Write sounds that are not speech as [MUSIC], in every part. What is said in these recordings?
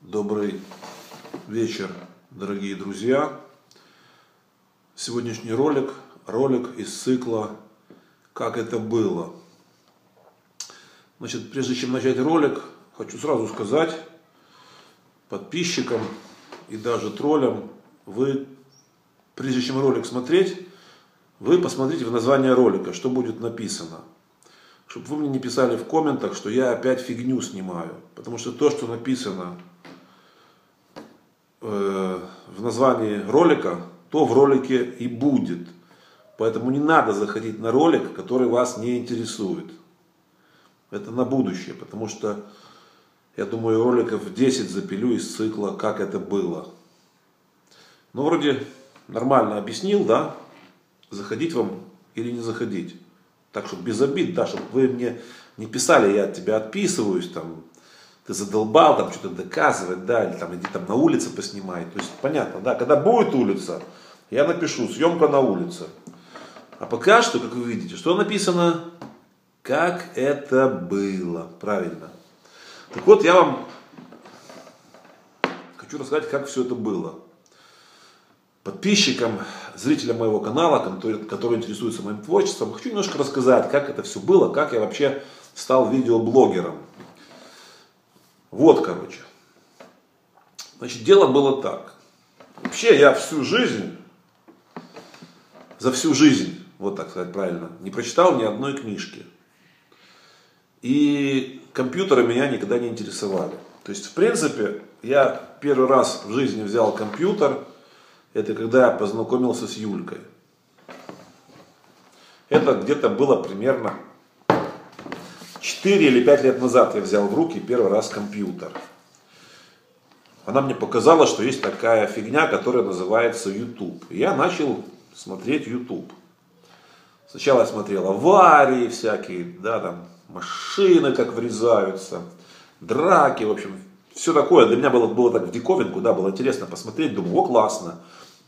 Добрый вечер, дорогие друзья. Сегодняшний ролик, ролик из цикла «Как это было». Значит, прежде чем начать ролик, хочу сразу сказать подписчикам и даже троллям, вы, прежде чем ролик смотреть, вы посмотрите в название ролика, что будет написано. Чтобы вы мне не писали в комментах, что я опять фигню снимаю. Потому что то, что написано Э, в названии ролика, то в ролике и будет. Поэтому не надо заходить на ролик, который вас не интересует. Это на будущее, потому что я думаю, роликов 10 запилю из цикла «Как это было». Ну, вроде нормально объяснил, да? Заходить вам или не заходить. Так что без обид, да, чтобы вы мне не писали, я от тебя отписываюсь, там, ты задолбал там что-то доказывать, да, или там иди там на улице поснимай. То есть понятно, да, когда будет улица, я напишу съемка на улице. А пока что, как вы видите, что написано? Как это было. Правильно. Так вот, я вам хочу рассказать, как все это было. Подписчикам, зрителям моего канала, которые, которые интересуются моим творчеством, хочу немножко рассказать, как это все было, как я вообще стал видеоблогером. Вот, короче. Значит, дело было так. Вообще я всю жизнь, за всю жизнь, вот так сказать правильно, не прочитал ни одной книжки. И компьютеры меня никогда не интересовали. То есть, в принципе, я первый раз в жизни взял компьютер, это когда я познакомился с Юлькой. Это где-то было примерно 4 или 5 лет назад я взял в руки первый раз компьютер. Она мне показала, что есть такая фигня, которая называется YouTube. И я начал смотреть YouTube. Сначала я смотрел аварии всякие, да, там, машины как врезаются, драки, в общем, все такое. Для меня было, было так в диковинку, да, было интересно посмотреть. Думаю, о, классно.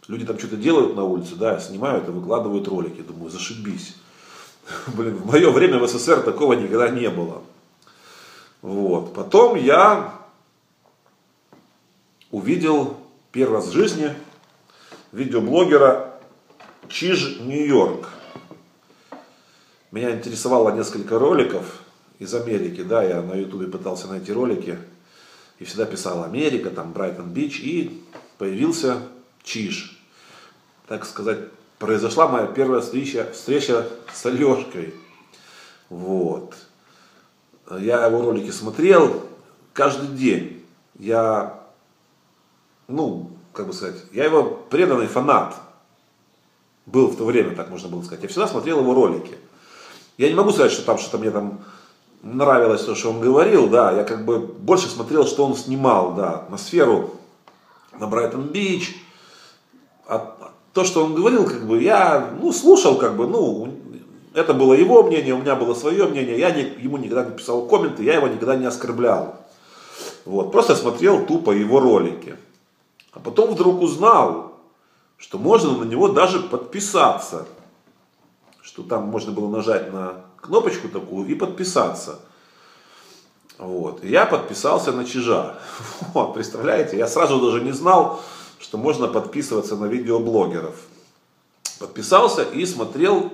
Люди там что-то делают на улице, да, снимают и выкладывают ролики. Думаю, зашибись. [LAUGHS] Блин, в мое время в СССР такого никогда не было. Вот. Потом я увидел первый раз в жизни видеоблогера Чиж Нью-Йорк. Меня интересовало несколько роликов из Америки, да, я на ютубе пытался найти ролики и всегда писал Америка, там Брайтон Бич, и появился Чиж, так сказать, произошла моя первая встреча, встреча с Алешкой. Вот. Я его ролики смотрел каждый день. Я, ну, как бы сказать, я его преданный фанат. Был в то время, так можно было сказать. Я всегда смотрел его ролики. Я не могу сказать, что там что-то мне там нравилось то, что он говорил, да, я как бы больше смотрел, что он снимал, да, атмосферу на Брайтон-Бич, то, что он говорил, как бы, я, ну, слушал, как бы, ну, это было его мнение, у меня было свое мнение, я не, ему никогда не писал комменты, я его никогда не оскорблял. Вот, просто смотрел тупо его ролики. А потом вдруг узнал, что можно на него даже подписаться. Что там можно было нажать на кнопочку такую и подписаться. Вот. И я подписался на Чижа. [LAUGHS] Вот, представляете, я сразу даже не знал, что можно подписываться на видеоблогеров. Подписался и смотрел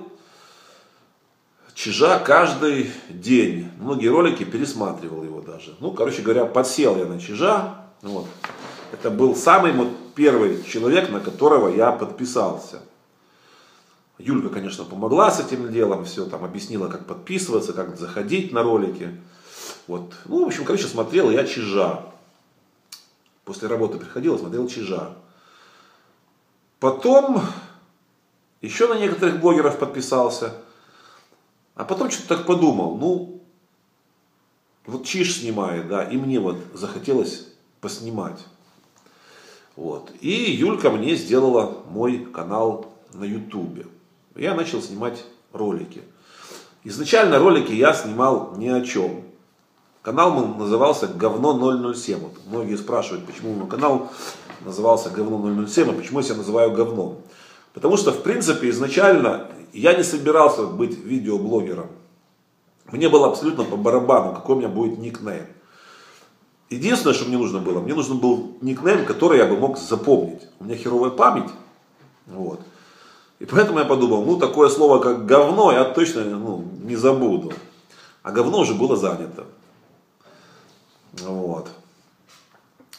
Чижа каждый день. Многие ролики пересматривал его даже. Ну, короче говоря, подсел я на Чижа. Вот. Это был самый вот первый человек, на которого я подписался. Юлька, конечно, помогла с этим делом, все там объяснила, как подписываться, как заходить на ролики. Вот. Ну, в общем, короче, смотрел я Чижа. После работы приходил, смотрел Чижа. Потом еще на некоторых блогеров подписался. А потом что-то так подумал, ну, вот Чиж снимает, да, и мне вот захотелось поснимать. Вот. И Юлька мне сделала мой канал на Ютубе. Я начал снимать ролики. Изначально ролики я снимал ни о чем. Канал назывался «Говно 007». Вот многие спрашивают, почему мой канал назывался «Говно 007», а почему я себя называю «Говном». Потому что, в принципе, изначально я не собирался быть видеоблогером. Мне было абсолютно по барабану, какой у меня будет никнейм. Единственное, что мне нужно было, мне нужен был никнейм, который я бы мог запомнить. У меня херовая память. Вот. И поэтому я подумал, ну такое слово как говно я точно ну, не забуду. А говно уже было занято. Вот.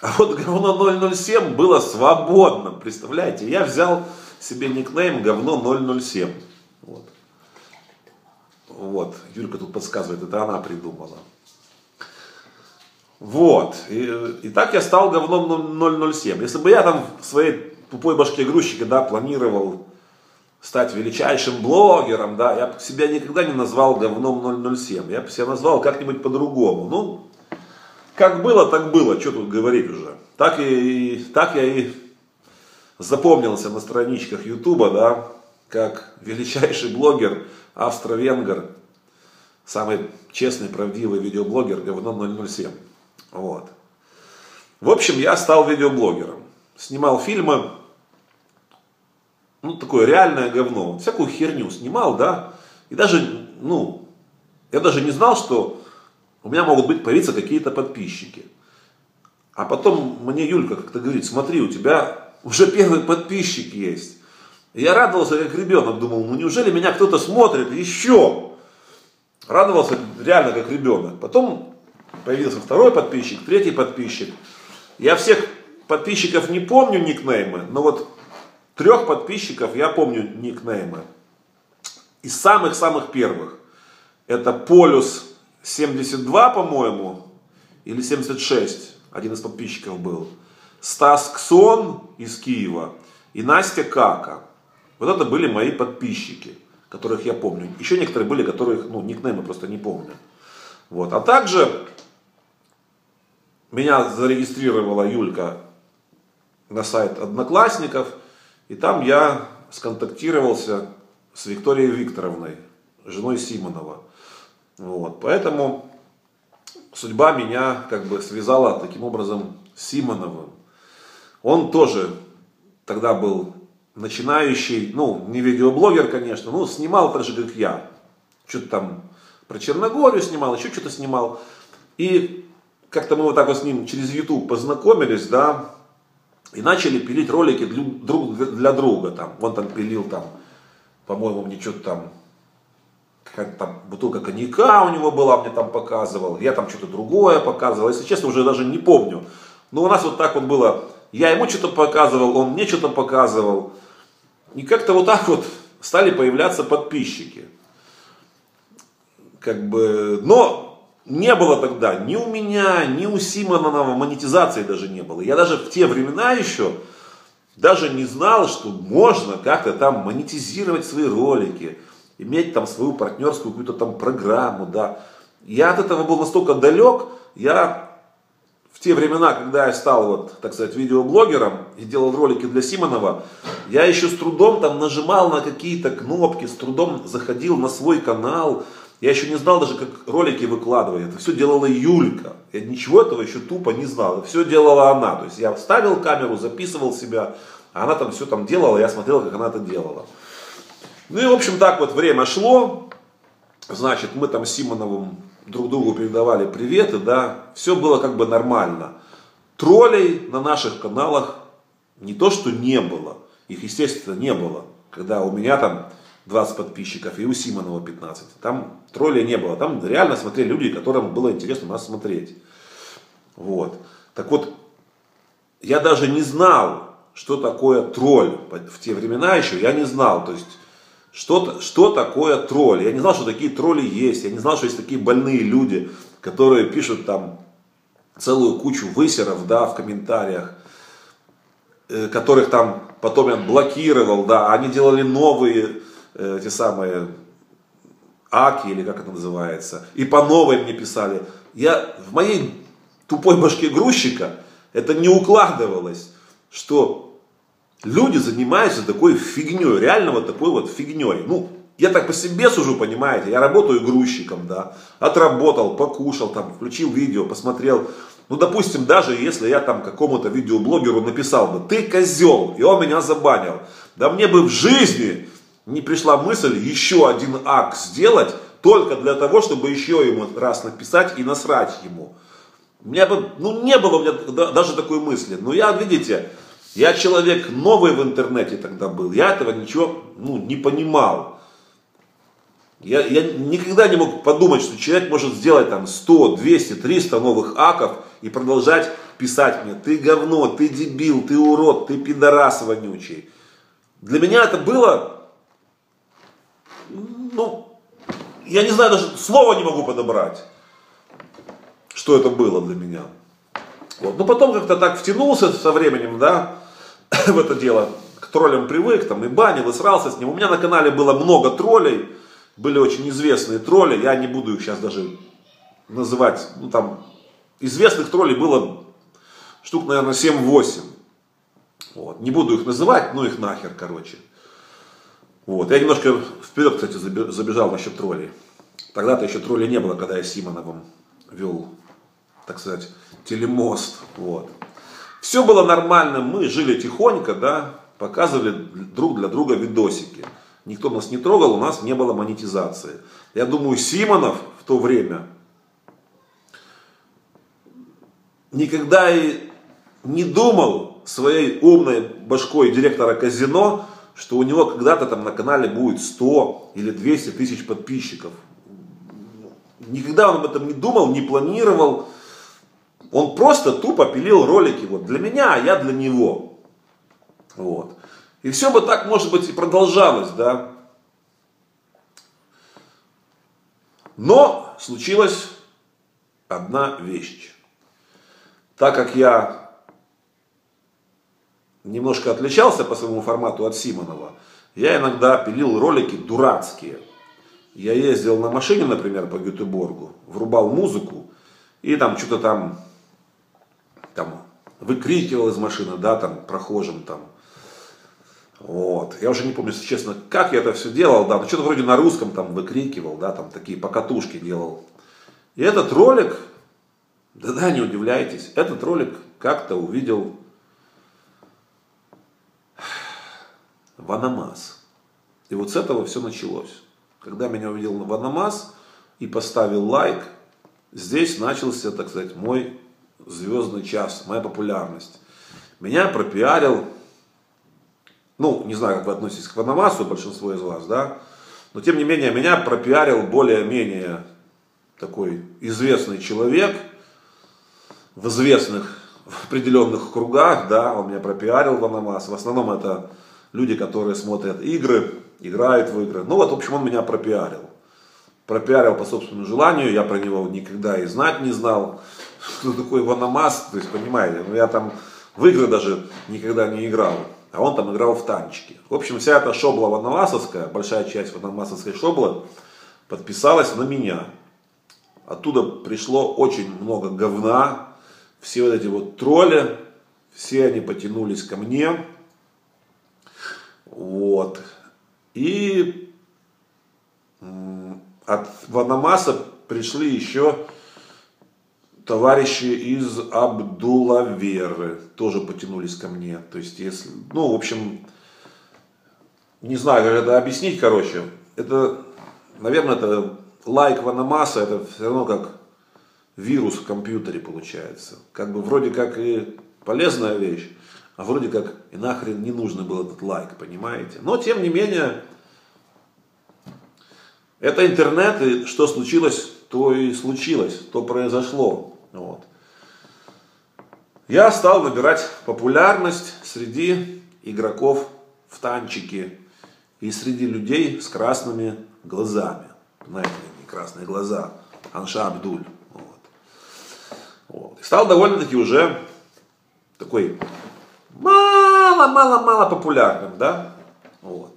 А вот говно 007 было свободно, представляете? Я взял себе никнейм говно 007. Вот. Вот, Юлька тут подсказывает, это она придумала. Вот, и, и так я стал говном 007. Если бы я там в своей тупой башке грузчика, да, планировал стать величайшим блогером, да, я бы себя никогда не назвал говном 007. Я бы себя назвал как-нибудь по-другому. Ну, как было, так было, что тут говорить уже. Так, и, так я и запомнился на страничках Ютуба, да, как величайший блогер, австро-венгер, самый честный, правдивый видеоблогер говно 007. Вот. В общем, я стал видеоблогером. Снимал фильмы, ну, такое реальное говно. Всякую херню снимал, да. И даже, ну, я даже не знал, что у меня могут быть появиться какие-то подписчики. А потом мне Юлька как-то говорит, смотри, у тебя уже первый подписчик есть. Я радовался как ребенок, думал, ну неужели меня кто-то смотрит еще? Радовался реально как ребенок. Потом появился второй подписчик, третий подписчик. Я всех подписчиков не помню никнеймы, но вот трех подписчиков я помню никнеймы. Из самых-самых первых. Это Полюс 72, по-моему, или 76, один из подписчиков был. Стас Ксон из Киева и Настя Кака. Вот это были мои подписчики, которых я помню. Еще некоторые были, которых, ну, никнеймы просто не помню. Вот. А также меня зарегистрировала Юлька на сайт Одноклассников, и там я сконтактировался с Викторией Викторовной, женой Симонова. Вот. Поэтому судьба меня как бы связала таким образом с Симоновым. Он тоже тогда был начинающий, ну, не видеоблогер, конечно, но снимал так же, как я. Что-то там про Черногорию снимал, еще что-то снимал. И как-то мы вот так вот с ним через YouTube познакомились, да, и начали пилить ролики друг для друга. Там. Он там пилил, там, по-моему, мне что-то там, там бутылка коньяка у него была, мне там показывал. Я там что-то другое показывал. Если честно, уже даже не помню. Но у нас вот так вот было. Я ему что-то показывал, он мне что-то показывал. И как-то вот так вот стали появляться подписчики. Как бы, но не было тогда ни у меня, ни у Симонова монетизации даже не было. Я даже в те времена еще даже не знал, что можно как-то там монетизировать свои ролики, иметь там свою партнерскую какую-то там программу, да. Я от этого был настолько далек, я в те времена, когда я стал, вот, так сказать, видеоблогером и делал ролики для Симонова, я еще с трудом там нажимал на какие-то кнопки, с трудом заходил на свой канал. Я еще не знал даже, как ролики выкладывать. Это все делала Юлька. Я ничего этого еще тупо не знал. Все делала она. То есть я вставил камеру, записывал себя, а она там все там делала, я смотрел, как она это делала. Ну и, в общем, так вот время шло. Значит, мы там с Симоновым друг другу передавали приветы, да, все было как бы нормально. Троллей на наших каналах не то, что не было, их, естественно, не было. Когда у меня там 20 подписчиков и у Симонова 15. Там троллей не было. Там реально смотрели люди, которым было интересно нас смотреть. Вот. Так вот, я даже не знал, что такое тролль. В те времена еще я не знал. То есть, что, что такое тролль. Я не знал, что такие тролли есть. Я не знал, что есть такие больные люди, которые пишут там целую кучу высеров, да, в комментариях, э, которых там потом я блокировал, да, они делали новые, э, эти самые, аки, или как это называется, и по новой мне писали. Я в моей тупой башке грузчика это не укладывалось, что люди занимаются такой фигней, реально вот такой вот фигней. Ну, я так по себе сужу, понимаете, я работаю грузчиком, да, отработал, покушал, там, включил видео, посмотрел. Ну, допустим, даже если я там какому-то видеоблогеру написал бы, ты козел, и он меня забанил, да мне бы в жизни не пришла мысль еще один акт сделать, только для того, чтобы еще ему раз написать и насрать ему. У меня бы, ну, не было у меня даже такой мысли. Но я, видите, я человек новый в интернете тогда был. Я этого ничего, ну, не понимал. Я, я никогда не мог подумать, что человек может сделать там 100, 200, 300 новых аков и продолжать писать мне, ты говно, ты дебил, ты урод, ты пидорас вонючий. Для меня это было, ну, я не знаю, даже слова не могу подобрать, что это было для меня. Вот. Но потом как-то так втянулся со временем, да, [COUGHS] в это дело, к троллям привык, там и банил, и срался с ним. У меня на канале было много троллей, были очень известные тролли, я не буду их сейчас даже называть, ну там, известных троллей было штук, наверное, 7-8. Вот. Не буду их называть, ну их нахер, короче. Вот. Я немножко вперед, кстати, забежал насчет троллей. Тогда-то еще троллей не было, когда я Симоновым вел, так сказать, телемост. Вот. Все было нормально, мы жили тихонько, да, показывали друг для друга видосики. Никто нас не трогал, у нас не было монетизации. Я думаю, Симонов в то время никогда и не думал своей умной башкой директора казино, что у него когда-то там на канале будет 100 или 200 тысяч подписчиков. Никогда он об этом не думал, не планировал. Он просто тупо пилил ролики вот для меня, а я для него. Вот. И все бы так, может быть, и продолжалось, да. Но случилась одна вещь. Так как я немножко отличался по своему формату от Симонова, я иногда пилил ролики дурацкие. Я ездил на машине, например, по Гетеборгу, врубал музыку и там что-то там, там выкрикивал из машины, да, там прохожим там. Вот. Я уже не помню, если честно, как я это все делал, да, но что-то вроде на русском там выкрикивал, да, там такие покатушки делал. И этот ролик да-да, не удивляйтесь, этот ролик как-то увидел Ваномас. И вот с этого все началось. Когда меня увидел Ваномас и поставил лайк, здесь начался, так сказать, мой звездный час, моя популярность. Меня пропиарил, ну, не знаю, как вы относитесь к Ваномасу, большинство из вас, да, но тем не менее, меня пропиарил более-менее такой известный человек – в известных в определенных кругах, да, он меня пропиарил в Анамас. В основном это люди, которые смотрят игры, играют в игры. Ну вот, в общем, он меня пропиарил. Пропиарил по собственному желанию, я про него никогда и знать не знал, кто такой Ванамас, то есть, понимаете, ну я там в игры даже никогда не играл, а он там играл в танчики. В общем, вся эта шобла ванамасовская, большая часть ванамасовской шоблы подписалась на меня. Оттуда пришло очень много говна, все вот эти вот тролли, все они потянулись ко мне. Вот. И от Ванамаса пришли еще товарищи из Абдулаверы, тоже потянулись ко мне. То есть, если, ну, в общем, не знаю, как это объяснить, короче. Это, наверное, это лайк Ванамаса, это все равно как вирус в компьютере получается. Как бы вроде как и полезная вещь, а вроде как и нахрен не нужно был этот лайк, понимаете? Но тем не менее, это интернет, и что случилось, то и случилось, то произошло. Вот. Я стал набирать популярность среди игроков в танчики и среди людей с красными глазами. Знаете, красные глаза. Анша Абдуль. Вот. И стал довольно-таки уже такой мало-мало-мало популярным, да? Вот.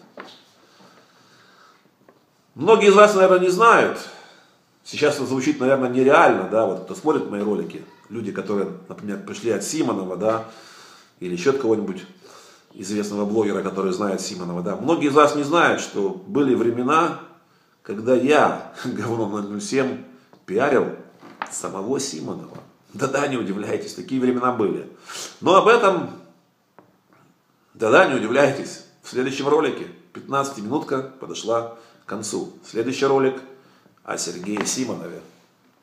Многие из вас, наверное, не знают, сейчас это звучит, наверное, нереально, да, вот кто смотрит мои ролики, люди, которые, например, пришли от Симонова, да, или еще от кого-нибудь известного блогера, который знает Симонова, да, многие из вас не знают, что были времена, когда я, [LAUGHS] говно 007, пиарил самого Симонова. Да-да, не удивляйтесь, такие времена были. Но об этом, да-да, не удивляйтесь, в следующем ролике 15-минутка подошла к концу. Следующий ролик о Сергее Симонове.